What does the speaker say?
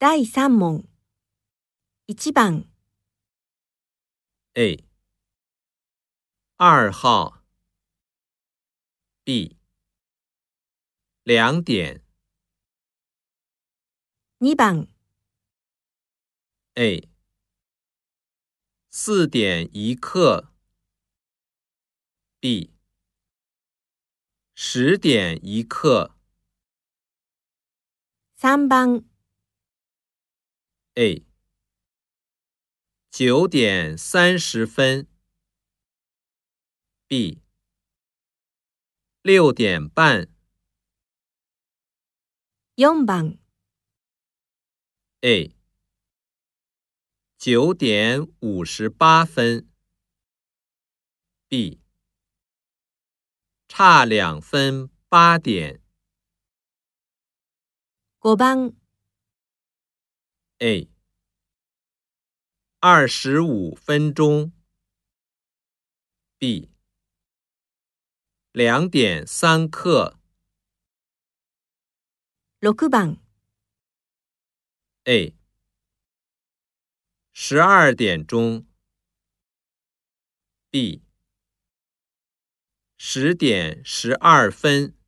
第三问，一、番，A，二号，B，两点，二、番，A，四点一刻 b 十点一刻三、番。A，九点三十分。B，六点半。四番。A，九点五十八分。B，差两分八点。五番。A，二十五分钟。B，两点三克。六番。A，十二点钟。B，十点十二分。